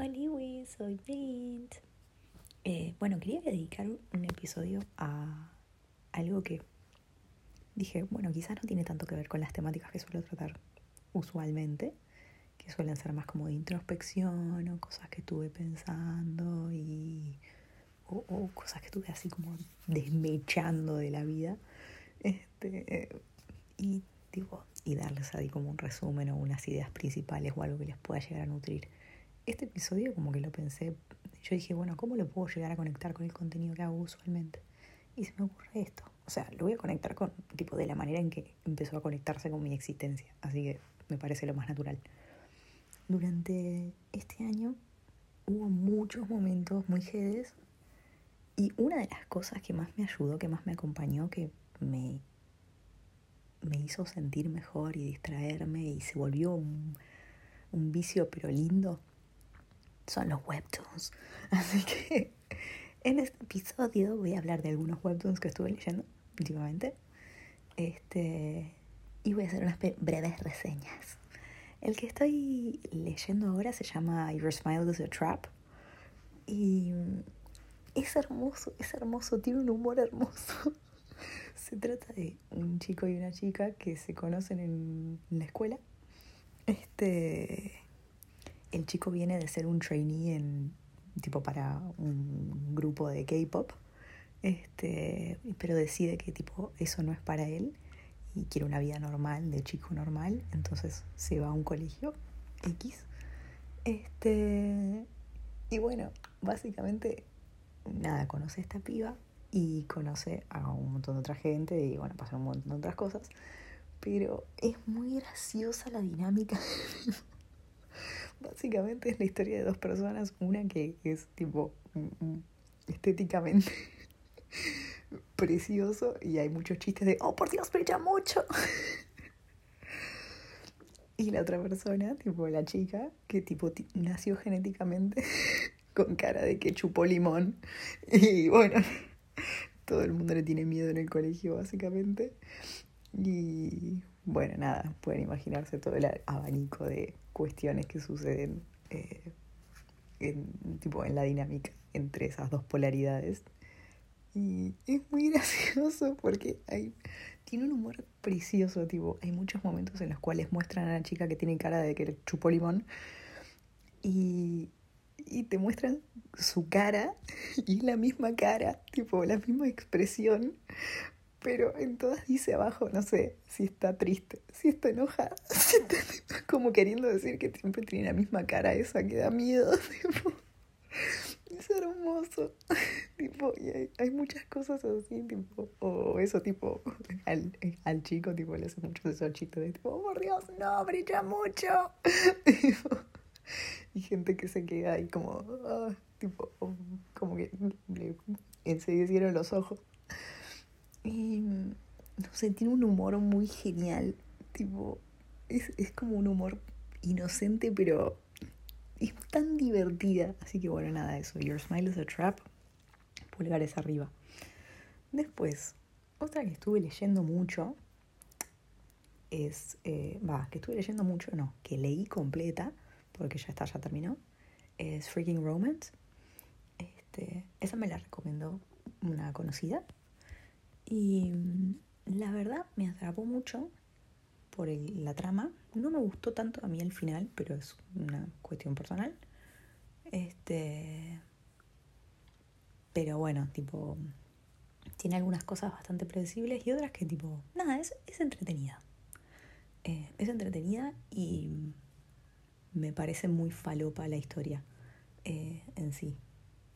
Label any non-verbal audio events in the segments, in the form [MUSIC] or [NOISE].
Hola, soy Mint. Eh, bueno, quería dedicar un episodio a algo que dije, bueno, quizás no tiene tanto que ver con las temáticas que suelo tratar usualmente, que suelen ser más como de introspección o cosas que estuve pensando y o, cosas que estuve así como desmechando de la vida. Este, y digo, y darles ahí como un resumen o unas ideas principales o algo que les pueda llegar a nutrir. Este episodio como que lo pensé, yo dije, bueno, ¿cómo lo puedo llegar a conectar con el contenido que hago usualmente? Y se me ocurre esto. O sea, lo voy a conectar con, tipo, de la manera en que empezó a conectarse con mi existencia. Así que me parece lo más natural. Durante este año hubo muchos momentos muy jedes y una de las cosas que más me ayudó, que más me acompañó, que me me hizo sentir mejor y distraerme y se volvió un, vicio pero lindo son los webtoons. [LAUGHS] Así que en este episodio voy a hablar de algunos webtoons que estuve leyendo últimamente. Este, y voy a hacer unas breves reseñas. El que estoy leyendo ahora se llama Your Smile is a Trap. Y es hermoso, es hermoso, tiene un humor hermoso. [LAUGHS] Se trata de un chico y una chica que se conocen en la escuela. Este, el chico viene de ser un trainee en tipo para un grupo de K-pop. Este, pero decide que tipo eso no es para él y quiere una vida normal, de chico normal, entonces se va a un colegio X. Este, y bueno, básicamente nada, conoce a esta piba y conoce a un montón de otra gente y bueno, pasan un montón de otras cosas. Pero es muy graciosa la dinámica. [LAUGHS] Básicamente es la historia de dos personas, una que es tipo mm, mm, estéticamente [LAUGHS] precioso y hay muchos chistes de, oh por Dios, brilla mucho. [LAUGHS] y la otra persona, tipo la chica, que tipo nació genéticamente [LAUGHS] con cara de que chupó limón. Y bueno, todo el mundo le tiene miedo en el colegio, básicamente. Y bueno, nada, pueden imaginarse todo el abanico de cuestiones que suceden eh, en, tipo, en la dinámica entre esas dos polaridades. Y es muy [LAUGHS] gracioso porque hay, tiene un humor precioso, tipo, hay muchos momentos en los cuales muestran a la chica que tiene cara de que chupó limón y y te muestran su cara [LAUGHS] y la misma cara, tipo la misma expresión, pero en todas dice abajo, no sé, si está triste, si está enojada, [LAUGHS] como queriendo decir que siempre tiene la misma cara esa que da miedo, [LAUGHS] tipo. Es hermoso. [LAUGHS] tipo, y hay, muchas cosas así, tipo, o eso tipo, al, al chico tipo le hace mucho esos chistes de tipo, oh, por Dios, no, brilla mucho. y gente que se queda ahí como, ah, tipo, como que le los ojos. No sé, tiene un humor muy genial, tipo, es, es como un humor inocente, pero es tan divertida. Así que bueno, nada, eso. Your smile is a trap. Pulgares arriba. Después, otra que estuve leyendo mucho es, eh, va, que estuve leyendo mucho, no, que leí completa porque ya está, ya terminó, es Freaking Romance. Este, esa me la recomendó una conocida y mm, la verdad me atrapó mucho por la trama. No me gustó tanto a mí el final, pero es una cuestión personal. Este, pero bueno, tipo, tiene algunas cosas bastante predecibles y otras que tipo, nada, es, es entretenida. Eh, es entretenida y me parece muy falopa la historia eh, en sí.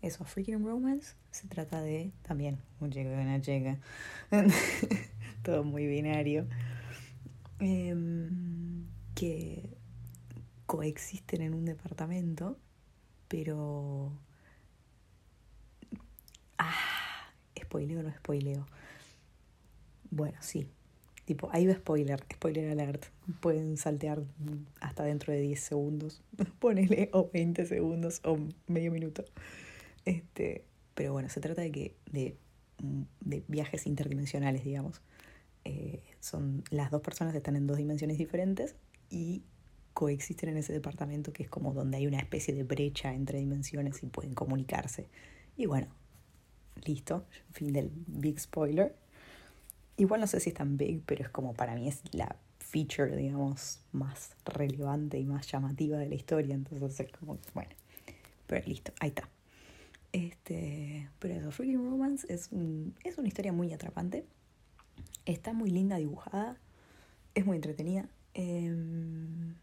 Eso, Freaking Romance se trata de también un chico y una chica. [LAUGHS] Todo muy binario. Em, que coexisten en un departamento, pero. Ah, spoileo o no spoileo. Bueno, sí, Tipo, ahí va spoiler, spoiler alert. Pueden saltear hasta dentro de 10 segundos. [LAUGHS] Ponele, o 20 segundos, o medio minuto. Este, pero bueno, se trata de que. de, de viajes interdimensionales, digamos. Eh, son. Las dos personas están en dos dimensiones diferentes y coexisten en ese departamento que es como donde hay una especie de brecha entre dimensiones y pueden comunicarse. Y bueno, listo, fin del big spoiler. Igual no sé si es tan big, pero es como para mí es la feature, digamos, más relevante y más llamativa de la historia. Entonces es como, bueno, pero listo, ahí está. Este, pero eso, Freaking Romance es, es una historia muy atrapante. Está muy linda dibujada, es muy entretenida. Em,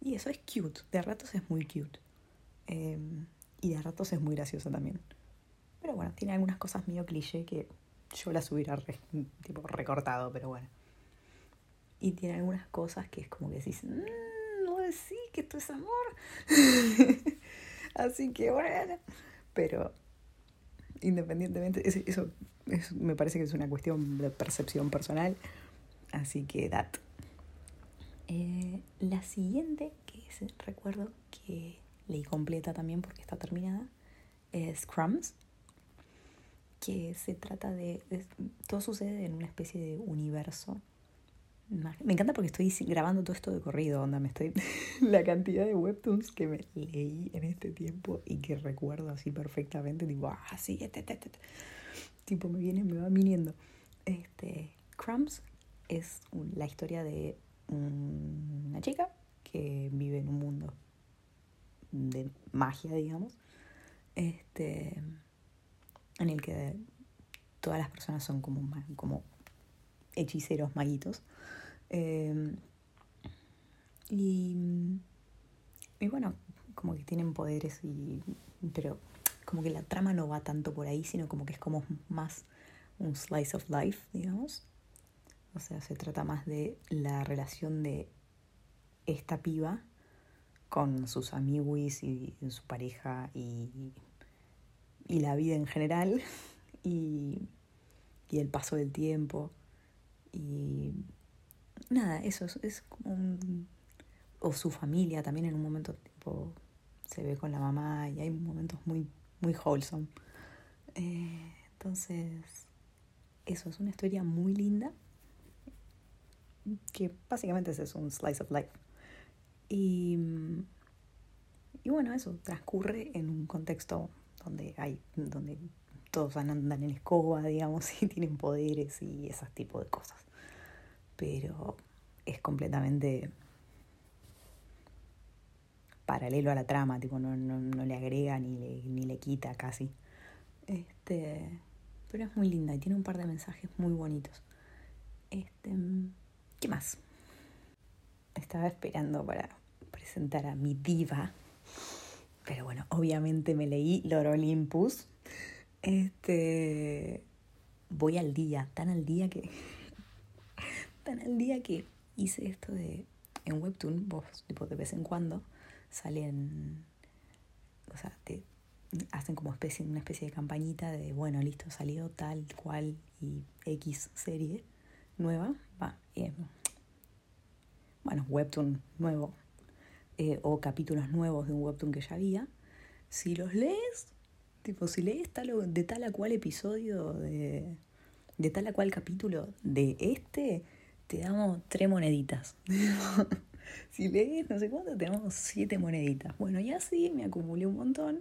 y eso es cute, de ratos es muy cute. Em, y de ratos es muy graciosa también. Pero bueno, tiene algunas cosas medio cliché que yo las hubiera tipo recortado, pero bueno. Y tiene algunas cosas que es como que decís, mmm, no decís que esto es amor. [LAUGHS] Así que bueno. Pero independientemente, eso, me parece que es una cuestión de percepción personal. Así que dat. Eh, la siguiente, que recuerdo que leí completa también porque está terminada, es Crumbs que se trata de, Todo sucede en una especie de universo. Me encanta porque estoy grabando todo esto de corrido, onda, me estoy... [LAUGHS] la cantidad de webtoons que me leí en este tiempo y que recuerdo así perfectamente, tipo, ah, sí, este, este, este. Tipo, me viene, me va viniendo. Este, Crumbs es la historia de una chica que vive en un mundo de magia, digamos. Este en el que todas las personas son como, como hechiceros maguitos. Em, y, y bueno, como que tienen poderes, y, pero como que la trama no va tanto por ahí, sino como que es como más un slice of life, digamos. O sea, se trata más de la relación de esta piba con sus amiguis y su pareja y y la vida en general [LAUGHS] y, y el paso del tiempo y nada, eso es, como un... o su familia también en un momento tipo se ve con la mamá y hay momentos muy, muy wholesome. Eh, entonces, eso es una historia muy linda que básicamente es un slice of life. Y, y bueno, eso transcurre en un contexto donde hay, donde todos andan en escoba, digamos, [LAUGHS] y tienen poderes y ese tipo de cosas. Pero es completamente paralelo a la trama, tipo, no, no, no le agrega ni le, ni le quita casi. Este, pero es muy linda y tiene un par de mensajes muy bonitos. Este, ¿qué más? Estaba esperando para presentar a mi diva, pero bueno, obviamente me leí Lord Olympus. Este. Voy al día, tan al día que. Tan al día que hice esto de. En Webtoon, vos, tipo, de vez en cuando salen. O sea, te hacen como especie, una especie de campañita de, bueno, listo, salió tal cual y X serie nueva. Va, eh, bueno, Webtoon nuevo, eh, o capítulos nuevos de un webtoon que ya había, si los lees, tipo, si lees tal, de tal a cual episodio, de, de tal a cual capítulo de este, te damos tres moneditas. [LAUGHS] si lees no sé cuánto, te damos siete moneditas. Bueno, y así me acumulé un montón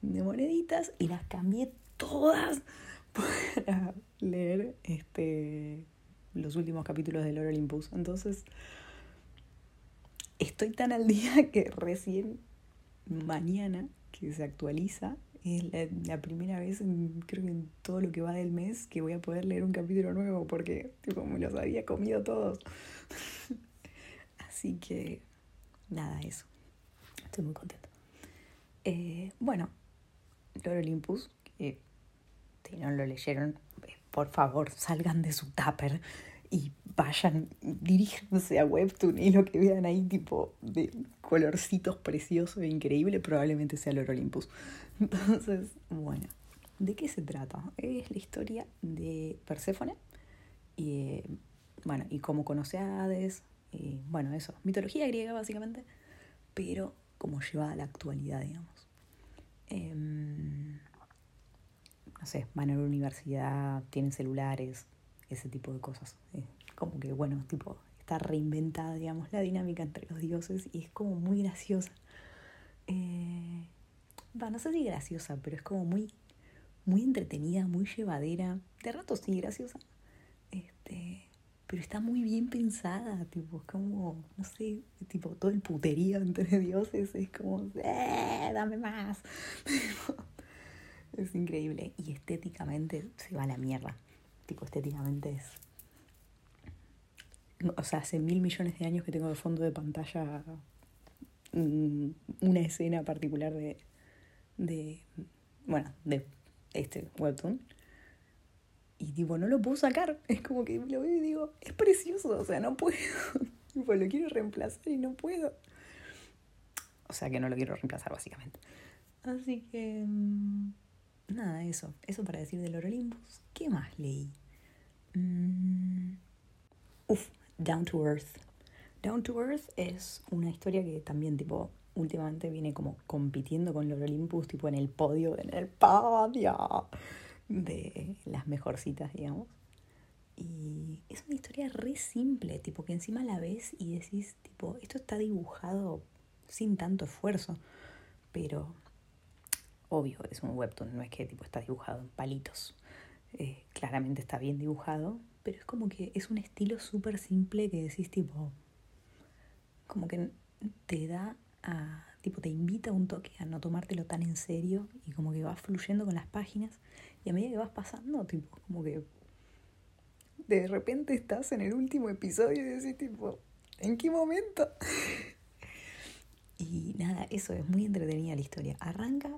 de moneditas y las cambié todas [LAUGHS] para leer este los últimos capítulos de Lord Olympus. Entonces, estoy tan al día [LAUGHS] que recién mañana que se actualiza es la, primera vez creo que en todo lo que va del mes que voy a poder leer un capítulo nuevo porque tipo, me los había comido todos. [LAUGHS] Así que nada, eso. Estoy muy contento. Eh, bueno, Lord Olympus, que si no lo leyeron, eh, por favor salgan de su tupper y vayan, diríjanse a Webtoon y lo que vean ahí tipo de colorcitos preciosos e increíble probablemente sea Lord Olympus. [LAUGHS] Entonces, bueno, ¿de qué se trata? Es la historia de Perséfone y, eh, bueno, y cómo conoce a Hades, y, bueno, eso, mitología griega básicamente, pero como lleva a la actualidad, digamos. Em, no sé, van a la universidad, tienen celulares, ese tipo de cosas. como que, bueno, tipo, está reinventada, digamos, la dinámica entre los dioses y es como muy graciosa. Eh, no sé si graciosa, pero es como muy, muy entretenida, muy llevadera. De rato sí, graciosa. Este, pero está muy bien pensada, tipo, es como, no sé, tipo, todo el puterío entre [LAUGHS] dioses es como, ¡eh! Dame más. [LAUGHS] es increíble. Y estéticamente se va a la mierda. Tipo, estéticamente es. O sea, hace mil millones de años que tengo de fondo de pantalla una escena particular de, de, bueno, de este webtoon. Y tipo, no lo puedo sacar. Es como que lo veo y digo, es precioso, o sea, no puedo. [LAUGHS] tipo, lo quiero reemplazar y no puedo. O sea que no lo quiero reemplazar, básicamente. Así que... Mm, nada, eso. Eso para decir del Orolimpus. ¿Qué más leí? Mm, Down to Earth. Down to Earth es una historia que también, tipo, últimamente viene como compitiendo con Loro Olympus, tipo en el podio, en el podio de las mejorcitas, digamos. Y es una historia re simple, tipo que encima la ves y decís, tipo, esto está dibujado sin tanto esfuerzo, pero obvio, es un webtoon, no es que tipo está dibujado en palitos. Eh, claramente está bien dibujado, pero es como que es un estilo súper simple que decís tipo, como que te da a, tipo, te invita un toque a no tomártelo tan en serio y como que vas fluyendo con las páginas y a medida que vas pasando, tipo, como que de repente estás en el último episodio y decís tipo, ¿en qué momento? [LAUGHS] y nada, eso es muy entretenida la historia. Arranca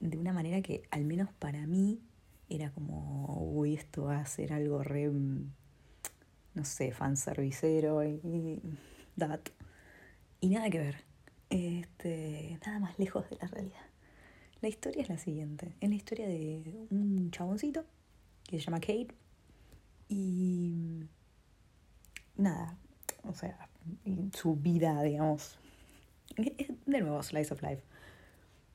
de una manera que al menos para mí era como, uy, esto va a ser algo re, no sé, fanservicero y, y that. Y nada que ver. Este, nada más lejos de la realidad. La historia es la siguiente. Es la historia de un chaboncito que se llama Kate. Y nada, o sea, su vida, digamos. De nuevo, Slice of Life.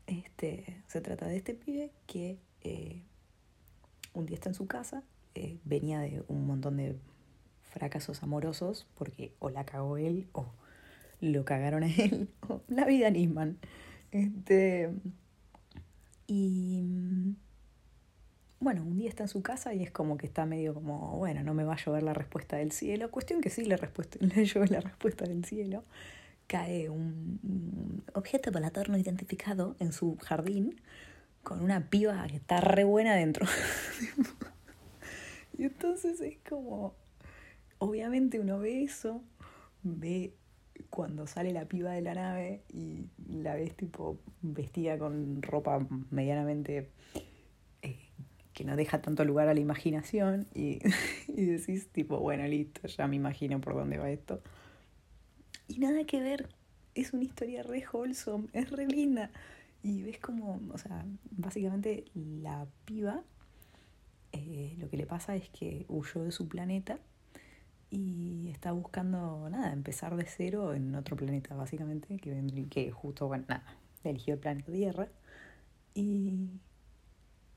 Este, se trata de este pibe que eh, un día está en su casa, eh, venía de un montón de fracasos amorosos, porque o la cagó él o lo cagaron a [LAUGHS] él. la vida Nisman. Este, y bueno, un día está en su casa y es como que está medio como, bueno, no me va a llover la respuesta del cielo. Cuestión que sí le, respuesta, [LAUGHS] le llueve la respuesta del cielo. Cae un objeto volador no identificado en su jardín con una piba que está re buena dentro. [LAUGHS] y entonces es como, obviamente uno ve eso, ve cuando sale la piba de la nave y la ves tipo vestida con ropa medianamente eh, que no deja tanto lugar a la imaginación y, [LAUGHS] y decís tipo, bueno, listo, ya me imagino por dónde va esto. Y nada que ver, es una historia re wholesome, es re linda. Y ves como, o sea, básicamente la piba, eh, lo que le pasa es que huyó de su planeta y está buscando, nada, empezar de cero en otro planeta, básicamente, que, que justo, bueno, nada, eligió el planeta Tierra. Y,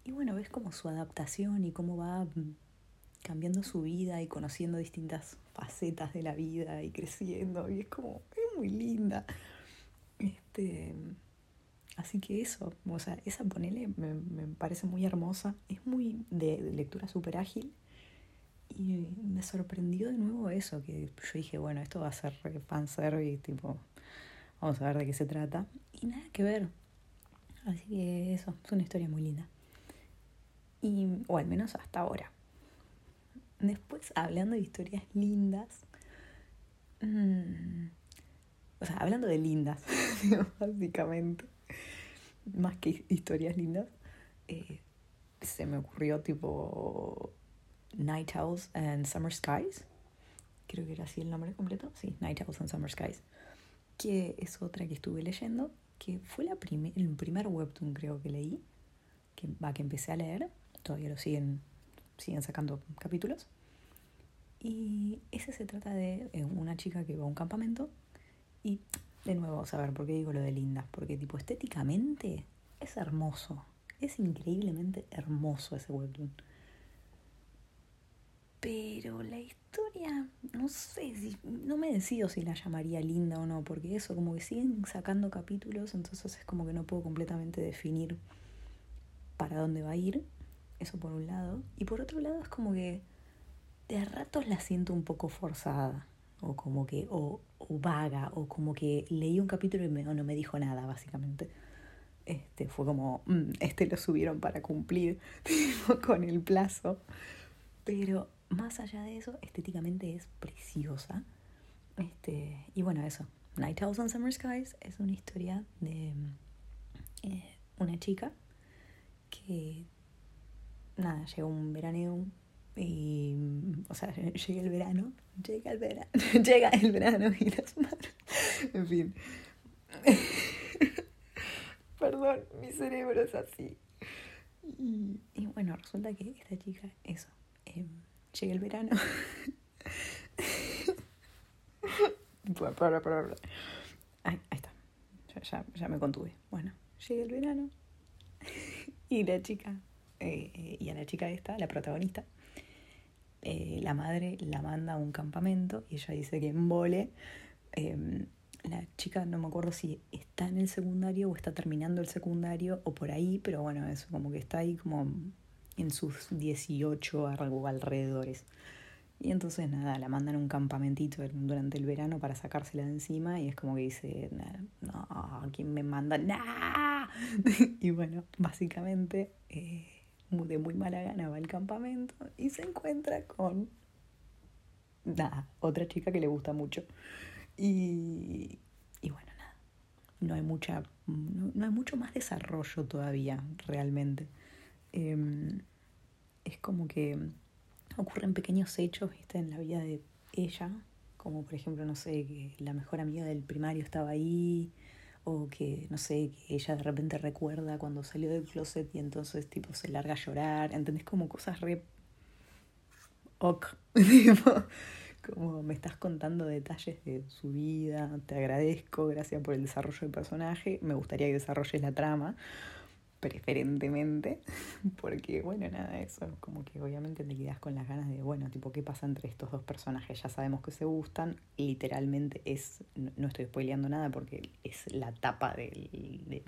y bueno, ves como su adaptación y cómo va cambiando su vida y conociendo distintas facetas de la vida y creciendo. Y es como, es muy linda. Este, así que eso, o sea, esa ponele me, me parece muy hermosa. Es muy de, lectura súper ágil y me sorprendió de nuevo eso, que yo dije, bueno, esto va a ser fanservice, tipo, vamos a ver de qué se trata. Y nada que ver. Así que eso, es una historia muy linda. Y, o al menos hasta ahora. Después, hablando de historias lindas, mmm, o sea, hablando de lindas, [LAUGHS] básicamente, más que historias lindas, eh, se me ocurrió tipo Night Owls and Summer Skies. Creo que era así el nombre completo. Sí, Night Owls and Summer Skies. Que es otra que estuve leyendo. Que fue la el primer webtoon, creo que leí. Que, va, que empecé a leer. Todavía lo siguen, siguen sacando capítulos. Y ese se trata de eh, una chica que va a un campamento. Y de nuevo, a ver por qué digo lo de lindas. Porque, tipo, estéticamente es hermoso. Es increíblemente hermoso ese webtoon Pero la historia, no sé, si, no me decido si la llamaría linda o no, porque eso, como que siguen sacando capítulos, entonces es como que no puedo completamente definir para dónde va a ir, eso por un lado. Y por otro lado es como que de ratos la siento un poco forzada, o como que, o, vaga, o como que leí un capítulo y me, no me dijo nada, básicamente. Este, fue como, mm, este lo subieron para cumplir [LAUGHS] con el plazo. Pero más allá de eso, estéticamente es preciosa. Este, y bueno, eso. Night Owls and Summer Skies es una historia de eh, una chica que, nada, llega un veraneo y, o sea, [LAUGHS] llega el verano, llega el verano, [LAUGHS] llega el verano y las manos, [LAUGHS] en fin. Perdón, mi cerebro es así. Y, bueno, resulta que esta chica, eso, eh, llega el verano. para, ahí está. Ya, ya, me contuve. Bueno, llega el verano. y la chica, eh, y a la chica esta, la protagonista, eh, la madre la manda a un campamento y ella dice que en vole. Em, la chica no me acuerdo si está en el secundario o está terminando el secundario o por ahí, pero bueno, eso como que está ahí como en sus 18 alrededores. Y entonces nada, la mandan a un campamentito durante el verano para sacársela de encima y es como que dice, no, ¿quién me manda? ¡Nah! [LAUGHS] y bueno, básicamente eh, de muy mala gana va al campamento y se encuentra con nada, otra chica que le gusta mucho. Y, y bueno, nada, no hay mucha, no hay mucho más desarrollo todavía realmente. Em, es como que ocurren pequeños hechos ¿viste? en la vida de ella, como por ejemplo, no sé, que la mejor amiga del primario estaba ahí, o que, no sé, que ella de repente recuerda cuando salió del closet y entonces tipo se larga a llorar, ¿entendés? Como cosas re... Ok, [LAUGHS] como me estás contando detalles de su vida, te agradezco, gracias por el desarrollo del personaje, me gustaría que desarrolles la trama, preferentemente, [LAUGHS] porque bueno, nada, eso, como que obviamente te quedas con las ganas de, bueno, tipo, ¿qué pasa entre estos dos personajes? Ya sabemos que se gustan, literalmente es, no estoy spoileando nada porque es la tapa del,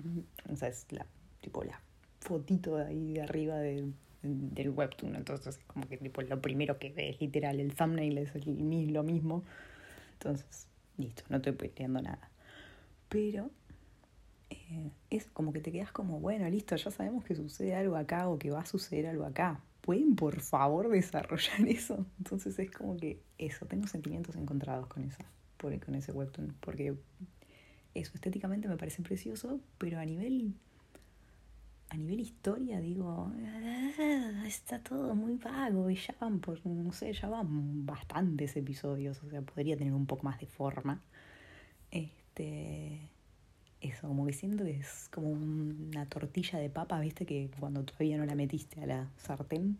o sea, es la, tipo, la fotito de ahí de arriba del, del webtoon, entonces es como que tipo lo primero que ves, literal, el thumbnail es lo mismo, entonces, listo, no estoy spoileando nada. Pero es como que te quedas como, bueno, listo, ya sabemos que sucede algo acá o que va a suceder algo acá. ¿Pueden por favor desarrollar [LAUGHS] eso? Entonces es como que eso, tengo sentimientos encontrados con esa, por, con ese webtoon, porque eso estéticamente me parece precioso, pero a nivel a nivel historia digo, ah, está todo muy vago y ya van por, no sé, ya van bastantes episodios, o sea, podría tener un poco más de forma. Este eso, como que siento que es como una tortilla de papa, viste, que cuando todavía no la metiste a la sartén,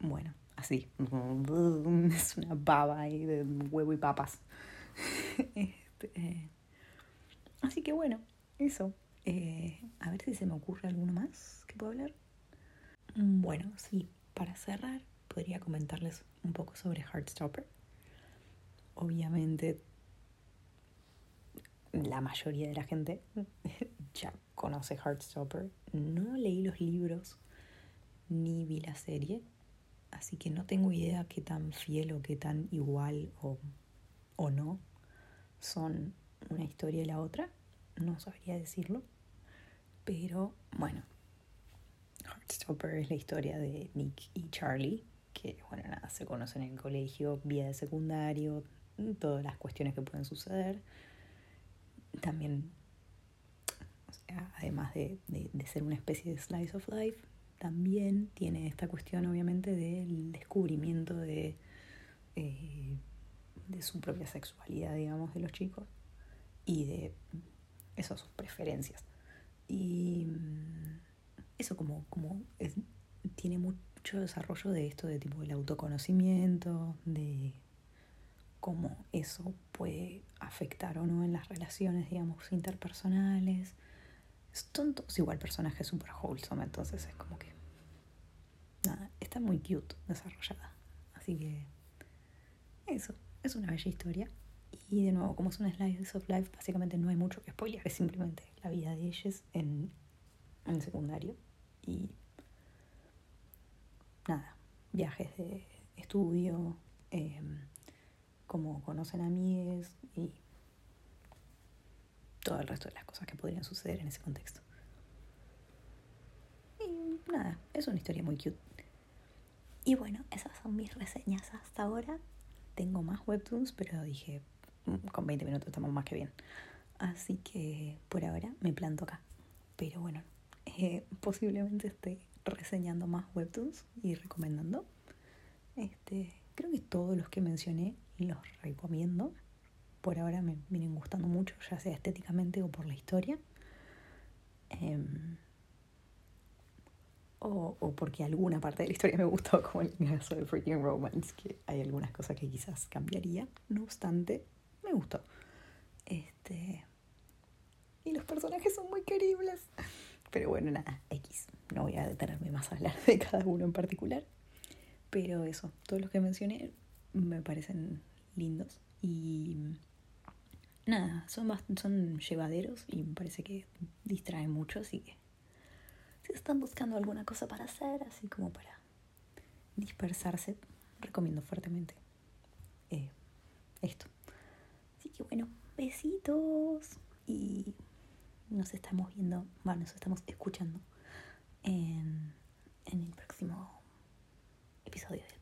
bueno, así, [LAUGHS] es una pava ahí de huevo y papas. [LAUGHS] Este, así que bueno, eso. Eh, a ver si se me ocurre alguno más que puedo hablar. Bueno, sí, para cerrar, podría comentarles un poco sobre Heartstopper. Obviamente la mayoría de la gente [LAUGHS] ya conoce Heartstopper. No leí los libros ni vi la serie, así que no tengo idea qué tan fiel o qué tan igual o, o no son una historia y la otra. No sabría decirlo. Pero bueno, Heartstopper es la historia de Nick y Charlie, que bueno, nada, se conocen en el colegio, vía de secundario, todas las cuestiones que pueden suceder también, además de, ser una especie de slice of life, también tiene esta cuestión obviamente del descubrimiento de, eh, de su propia sexualidad, digamos, de los chicos y de eso, sus preferencias. Y mm, eso como, como tiene mucho desarrollo de esto de tipo del autoconocimiento, de cómo eso puede afectar o no en las relaciones, digamos, interpersonales. Son todos igual personajes super wholesome, entonces es como que... Nada, está muy cute desarrollada. Así que eso, es una bella historia. Y de nuevo, como es una slice of life, básicamente no hay mucho que spoiler, es simplemente la vida de ellos en, en secundario. Y nada, viajes de estudio, eh, como conocen amigues y todo el resto de las cosas que podrían suceder en ese contexto. Y nada, es una historia muy cute. Y bueno, esas son mis reseñas hasta ahora. Tengo más webtoons, pero dije, mm, con 20 minutos estamos más que bien. Así que por ahora me planto acá. Pero bueno, eh, [LAUGHS] posiblemente esté reseñando más webtoons y recomendando. Este, creo que todos los que mencioné los recomiendo. Por ahora me vienen gustando mucho, ya sea estéticamente o por la historia. Em, o, o, porque alguna parte de la historia me gustó, [LAUGHS] como el caso de Freaking Romance, que hay algunas cosas que quizás cambiaría. No obstante, me gustó. Este. Y los personajes son muy queribles. Pero bueno, nada, X. No voy a detenerme más a hablar de cada uno en particular. Pero eso, todos los que mencioné me parecen lindos. Y nada, son, son llevaderos y me parece que distraen mucho. Así que si están buscando alguna cosa para hacer, así como para dispersarse, recomiendo fuertemente eh, esto. Así que bueno, besitos y nos estamos viendo, bueno, nos estamos escuchando en, en el próximo episodio del